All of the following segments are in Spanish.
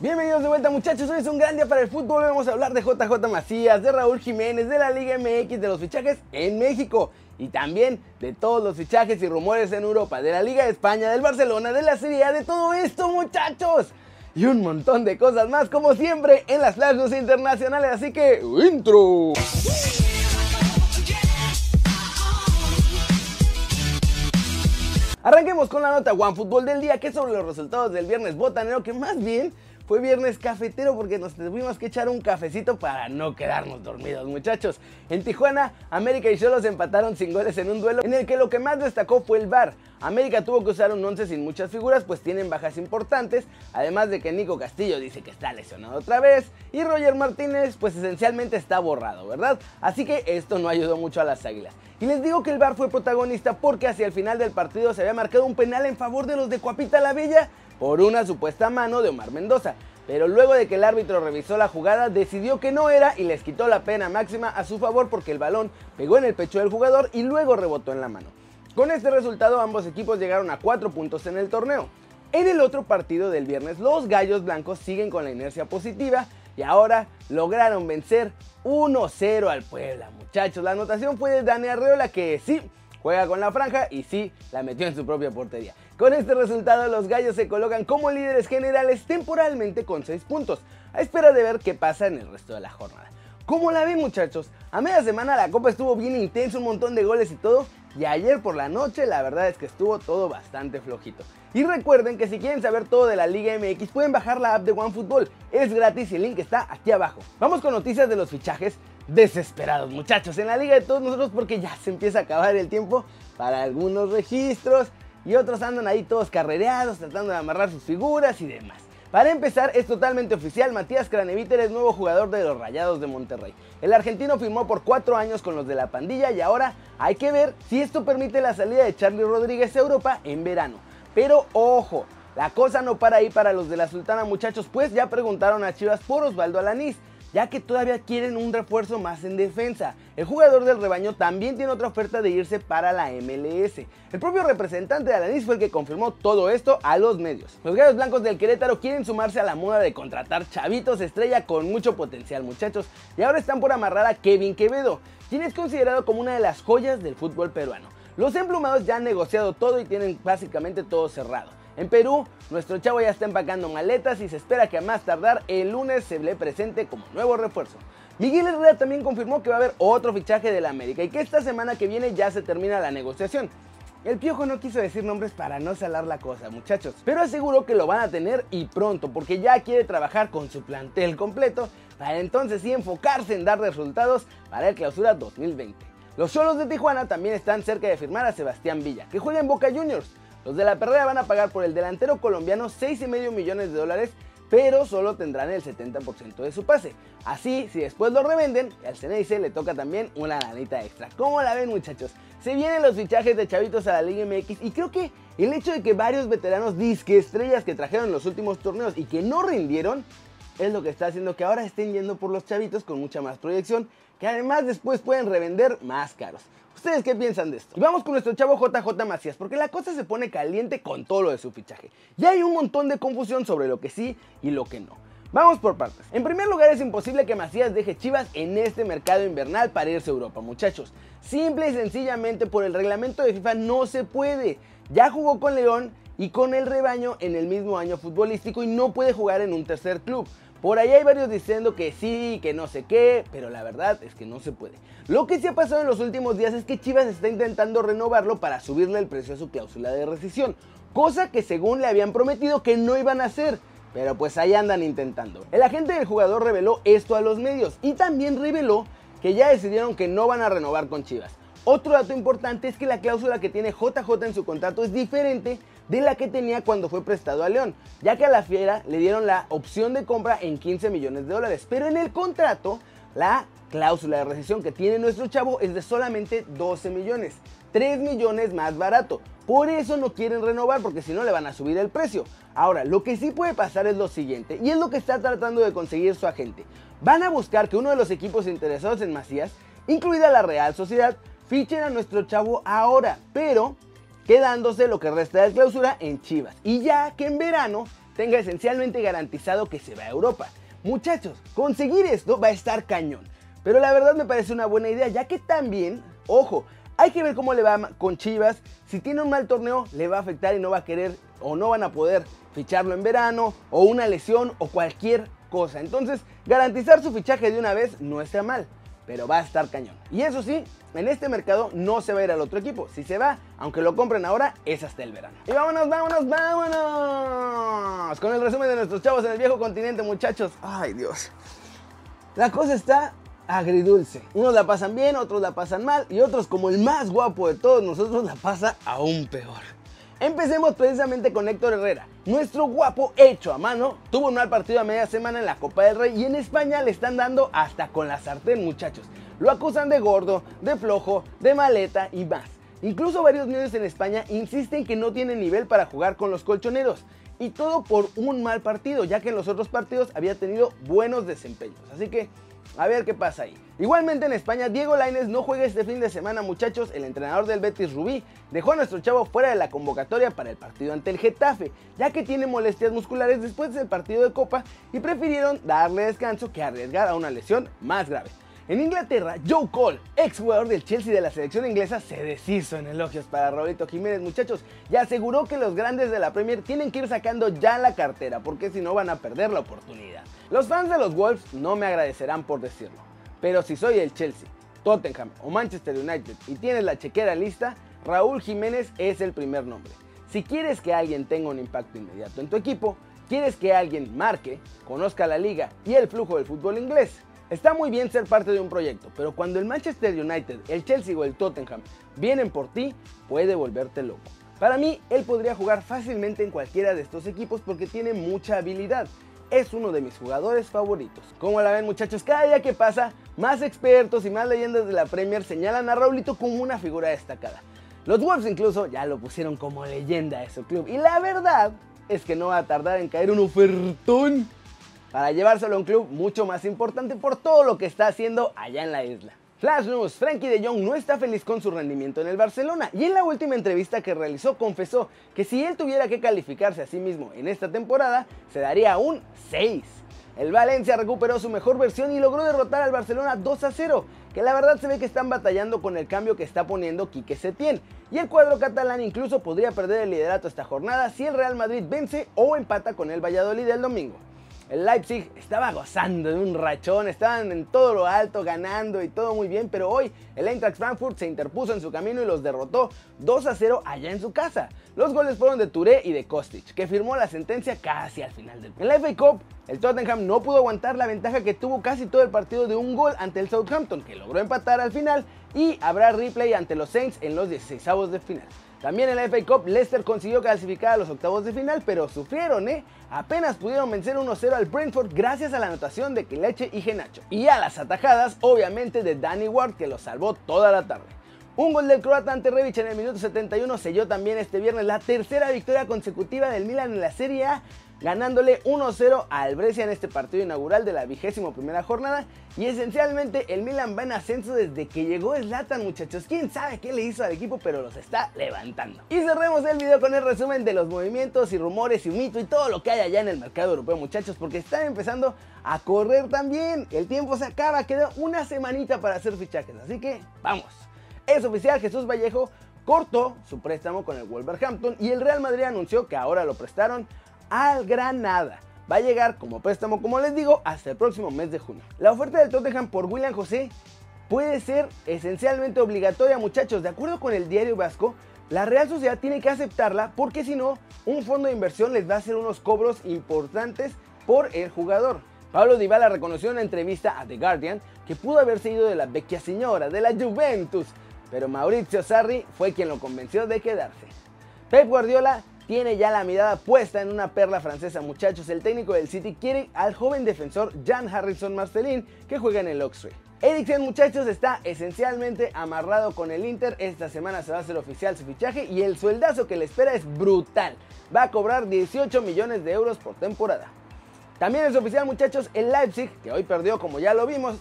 Bienvenidos de vuelta muchachos, hoy es un gran día para el fútbol, vamos a hablar de JJ Macías, de Raúl Jiménez, de la Liga MX, de los fichajes en México y también de todos los fichajes y rumores en Europa, de la Liga de España, del Barcelona, de la Serie A, de todo esto muchachos. Y un montón de cosas más como siempre en las flashes internacionales, así que intro. Arranquemos con la nota One Fútbol del día, que es sobre los resultados del viernes botanero, que más bien fue viernes cafetero porque nos tuvimos que echar un cafecito para no quedarnos dormidos, muchachos. En Tijuana, América y Cholos empataron sin goles en un duelo en el que lo que más destacó fue el VAR. América tuvo que usar un 11 sin muchas figuras, pues tienen bajas importantes, además de que Nico Castillo dice que está lesionado otra vez y Roger Martínez pues esencialmente está borrado, ¿verdad? Así que esto no ayudó mucho a las Águilas. Y les digo que el VAR fue protagonista porque hacia el final del partido se había marcado un penal en favor de los de Cuapita la Bella por una supuesta mano de Omar Mendoza. Pero luego de que el árbitro revisó la jugada, decidió que no era y les quitó la pena máxima a su favor porque el balón pegó en el pecho del jugador y luego rebotó en la mano. Con este resultado ambos equipos llegaron a 4 puntos en el torneo. En el otro partido del viernes, los Gallos Blancos siguen con la inercia positiva y ahora lograron vencer 1-0 al Puebla. Muchachos, la anotación fue de Dani Arreola que sí, juega con la franja y sí, la metió en su propia portería. Con este resultado los gallos se colocan como líderes generales temporalmente con 6 puntos, a espera de ver qué pasa en el resto de la jornada. ¿Cómo la ven muchachos? A media semana la copa estuvo bien intensa, un montón de goles y todo, y ayer por la noche la verdad es que estuvo todo bastante flojito. Y recuerden que si quieren saber todo de la Liga MX pueden bajar la app de OneFootball, es gratis y el link está aquí abajo. Vamos con noticias de los fichajes desesperados muchachos en la liga de todos nosotros porque ya se empieza a acabar el tiempo para algunos registros y otros andan ahí todos carrereados tratando de amarrar sus figuras y demás. Para empezar, es totalmente oficial, Matías Craneviter es nuevo jugador de los Rayados de Monterrey. El argentino firmó por cuatro años con los de la pandilla y ahora hay que ver si esto permite la salida de Charlie Rodríguez a Europa en verano. Pero ojo, la cosa no para ahí para los de la Sultana muchachos, pues ya preguntaron a Chivas por Osvaldo Alanís ya que todavía quieren un refuerzo más en defensa. El jugador del rebaño también tiene otra oferta de irse para la MLS. El propio representante de Alanis fue el que confirmó todo esto a los medios. Los gallos blancos del Querétaro quieren sumarse a la moda de contratar chavitos estrella con mucho potencial muchachos y ahora están por amarrar a Kevin Quevedo, quien es considerado como una de las joyas del fútbol peruano. Los emplumados ya han negociado todo y tienen básicamente todo cerrado. En Perú, nuestro chavo ya está empacando maletas y se espera que a más tardar el lunes se le presente como nuevo refuerzo. Miguel Herrera también confirmó que va a haber otro fichaje de la América y que esta semana que viene ya se termina la negociación. El piojo no quiso decir nombres para no salar la cosa, muchachos, pero aseguró que lo van a tener y pronto, porque ya quiere trabajar con su plantel completo para entonces sí enfocarse en dar resultados para el clausura 2020. Los solos de Tijuana también están cerca de firmar a Sebastián Villa, que juega en Boca Juniors. Los de la perrera van a pagar por el delantero colombiano 6,5 millones de dólares, pero solo tendrán el 70% de su pase. Así, si después lo revenden, al Ceneice le toca también una lanita extra. ¿Cómo la ven muchachos? Se vienen los fichajes de chavitos a la Liga MX y creo que el hecho de que varios veteranos disque estrellas que trajeron los últimos torneos y que no rindieron, es lo que está haciendo que ahora estén yendo por los chavitos con mucha más proyección, que además después pueden revender más caros. ¿Ustedes qué piensan de esto? Y vamos con nuestro chavo JJ Macías, porque la cosa se pone caliente con todo lo de su fichaje. Y hay un montón de confusión sobre lo que sí y lo que no. Vamos por partes. En primer lugar, es imposible que Macías deje Chivas en este mercado invernal para irse a Europa, muchachos. Simple y sencillamente por el reglamento de FIFA no se puede. Ya jugó con León y con el rebaño en el mismo año futbolístico y no puede jugar en un tercer club. Por ahí hay varios diciendo que sí, que no sé qué, pero la verdad es que no se puede. Lo que sí ha pasado en los últimos días es que Chivas está intentando renovarlo para subirle el precio a su cláusula de rescisión, cosa que según le habían prometido que no iban a hacer. Pero pues ahí andan intentando. El agente del jugador reveló esto a los medios y también reveló que ya decidieron que no van a renovar con Chivas. Otro dato importante es que la cláusula que tiene JJ en su contrato es diferente de la que tenía cuando fue prestado a León, ya que a la Fiera le dieron la opción de compra en 15 millones de dólares, pero en el contrato la cláusula de rescisión que tiene nuestro chavo es de solamente 12 millones, 3 millones más barato. Por eso no quieren renovar porque si no le van a subir el precio. Ahora, lo que sí puede pasar es lo siguiente, y es lo que está tratando de conseguir su agente. Van a buscar que uno de los equipos interesados en Macías, incluida la Real Sociedad, fichen a nuestro chavo ahora, pero quedándose lo que resta de clausura en Chivas. Y ya que en verano tenga esencialmente garantizado que se va a Europa. Muchachos, conseguir esto va a estar cañón. Pero la verdad me parece una buena idea, ya que también, ojo, hay que ver cómo le va con Chivas. Si tiene un mal torneo, le va a afectar y no va a querer o no van a poder ficharlo en verano o una lesión o cualquier cosa. Entonces, garantizar su fichaje de una vez no está mal, pero va a estar cañón. Y eso sí, en este mercado no se va a ir al otro equipo. Si se va, aunque lo compren ahora, es hasta el verano. Y vámonos, vámonos, vámonos. Con el resumen de nuestros chavos en el viejo continente, muchachos. Ay, Dios. La cosa está agridulce. Unos la pasan bien, otros la pasan mal y otros como el más guapo de todos nosotros la pasa aún peor. Empecemos precisamente con Héctor Herrera. Nuestro guapo hecho a mano tuvo un mal partido a media semana en la Copa del Rey y en España le están dando hasta con la sartén muchachos. Lo acusan de gordo, de flojo, de maleta y más. Incluso varios medios en España insisten que no tiene nivel para jugar con los colchoneros. Y todo por un mal partido, ya que en los otros partidos había tenido buenos desempeños. Así que a ver qué pasa ahí. Igualmente en España, Diego Lainez no juega este fin de semana, muchachos. El entrenador del Betis Rubí dejó a nuestro chavo fuera de la convocatoria para el partido ante el Getafe, ya que tiene molestias musculares después del partido de Copa y prefirieron darle descanso que arriesgar a una lesión más grave. En Inglaterra, Joe Cole, ex jugador del Chelsea de la selección inglesa, se deshizo en elogios para Raulito Jiménez, muchachos, y aseguró que los grandes de la Premier tienen que ir sacando ya la cartera, porque si no van a perder la oportunidad. Los fans de los Wolves no me agradecerán por decirlo, pero si soy el Chelsea, Tottenham o Manchester United y tienes la chequera lista, Raúl Jiménez es el primer nombre. Si quieres que alguien tenga un impacto inmediato en tu equipo, quieres que alguien marque, conozca la liga y el flujo del fútbol inglés, Está muy bien ser parte de un proyecto, pero cuando el Manchester United, el Chelsea o el Tottenham vienen por ti, puede volverte loco. Para mí, él podría jugar fácilmente en cualquiera de estos equipos porque tiene mucha habilidad. Es uno de mis jugadores favoritos. Como la ven muchachos, cada día que pasa, más expertos y más leyendas de la Premier señalan a Raulito como una figura destacada. Los Wolves incluso ya lo pusieron como leyenda de su club. Y la verdad es que no va a tardar en caer un ofertón para llevárselo a un club mucho más importante por todo lo que está haciendo allá en la isla. Flash News, Frankie de Jong no está feliz con su rendimiento en el Barcelona y en la última entrevista que realizó confesó que si él tuviera que calificarse a sí mismo en esta temporada, se daría un 6. El Valencia recuperó su mejor versión y logró derrotar al Barcelona 2 a 0, que la verdad se ve que están batallando con el cambio que está poniendo Quique Setién. Y el cuadro catalán incluso podría perder el liderato esta jornada si el Real Madrid vence o empata con el Valladolid el domingo. El Leipzig estaba gozando de un rachón, estaban en todo lo alto, ganando y todo muy bien, pero hoy el Eintracht Frankfurt se interpuso en su camino y los derrotó 2 a 0 allá en su casa. Los goles fueron de Touré y de Kostic, que firmó la sentencia casi al final del la FA Cup, el Tottenham no pudo aguantar la ventaja que tuvo casi todo el partido de un gol ante el Southampton, que logró empatar al final, y habrá replay ante los Saints en los 16avos de final. También en la FA Cup, Leicester consiguió clasificar a los octavos de final, pero sufrieron, ¿eh? Apenas pudieron vencer 1-0 al Brentford gracias a la anotación de Kileche y Genacho. Y a las atajadas, obviamente, de Danny Ward, que lo salvó toda la tarde. Un gol del croata ante Rebic en el minuto 71 selló también este viernes la tercera victoria consecutiva del Milan en la Serie A ganándole 1-0 al Brescia en este partido inaugural de la vigésimo primera jornada. Y esencialmente el Milan va en ascenso desde que llegó Zlatan, muchachos. Quién sabe qué le hizo al equipo, pero los está levantando. Y cerremos el video con el resumen de los movimientos y rumores y mito y todo lo que hay allá en el mercado europeo, muchachos, porque están empezando a correr también. El tiempo se acaba, queda una semanita para hacer fichajes, así que vamos. Es oficial, Jesús Vallejo cortó su préstamo con el Wolverhampton y el Real Madrid anunció que ahora lo prestaron al Granada. Va a llegar como préstamo, como les digo, hasta el próximo mes de junio. La oferta del Tottenham por William José puede ser esencialmente obligatoria, muchachos. De acuerdo con el diario Vasco, la Real Sociedad tiene que aceptarla porque si no, un fondo de inversión les va a hacer unos cobros importantes por el jugador. Pablo Dybala reconoció en una entrevista a The Guardian que pudo haberse ido de la vecchia señora, de la Juventus, pero Mauricio Sarri fue quien lo convenció de quedarse. Pep Guardiola tiene ya la mirada puesta en una perla francesa, muchachos. El técnico del City quiere al joven defensor Jan Harrison Marcelin que juega en el Oxford. Eriksen, muchachos, está esencialmente amarrado con el Inter. Esta semana se va a hacer oficial su fichaje y el sueldazo que le espera es brutal. Va a cobrar 18 millones de euros por temporada. También es oficial, muchachos, el Leipzig, que hoy perdió como ya lo vimos,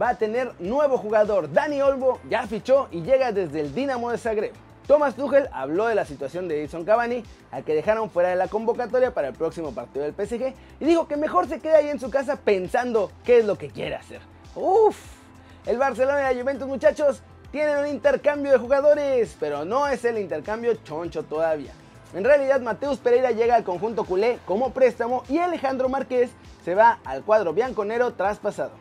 va a tener nuevo jugador. Dani Olmo ya fichó y llega desde el Dinamo de Zagreb. Thomas Tuchel habló de la situación de Edison Cavani, al que dejaron fuera de la convocatoria para el próximo partido del PSG, y dijo que mejor se quede ahí en su casa pensando qué es lo que quiere hacer. Uf, el Barcelona y la Juventus muchachos tienen un intercambio de jugadores, pero no es el intercambio choncho todavía. En realidad, Mateus Pereira llega al conjunto culé como préstamo y Alejandro Márquez se va al cuadro bianconero traspasado.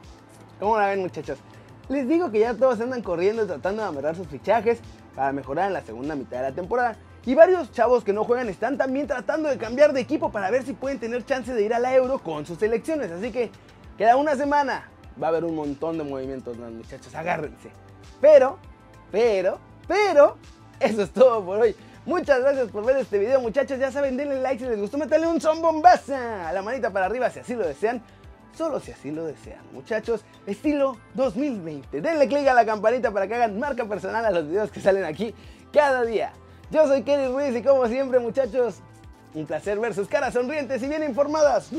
¿Cómo la ven, muchachos? Les digo que ya todos andan corriendo tratando de amarrar sus fichajes para mejorar en la segunda mitad de la temporada. Y varios chavos que no juegan están también tratando de cambiar de equipo para ver si pueden tener chance de ir a la Euro con sus selecciones. Así que queda una semana. Va a haber un montón de movimientos, muchachos. Agárrense. Pero, pero, pero, eso es todo por hoy. Muchas gracias por ver este video muchachos, ya saben, denle like si les gustó, meterle un son bombaza a la manita para arriba si así lo desean, solo si así lo desean muchachos, estilo 2020. Denle click a la campanita para que hagan marca personal a los videos que salen aquí cada día. Yo soy Kenny Ruiz y como siempre muchachos, un placer ver sus caras sonrientes y bien informadas.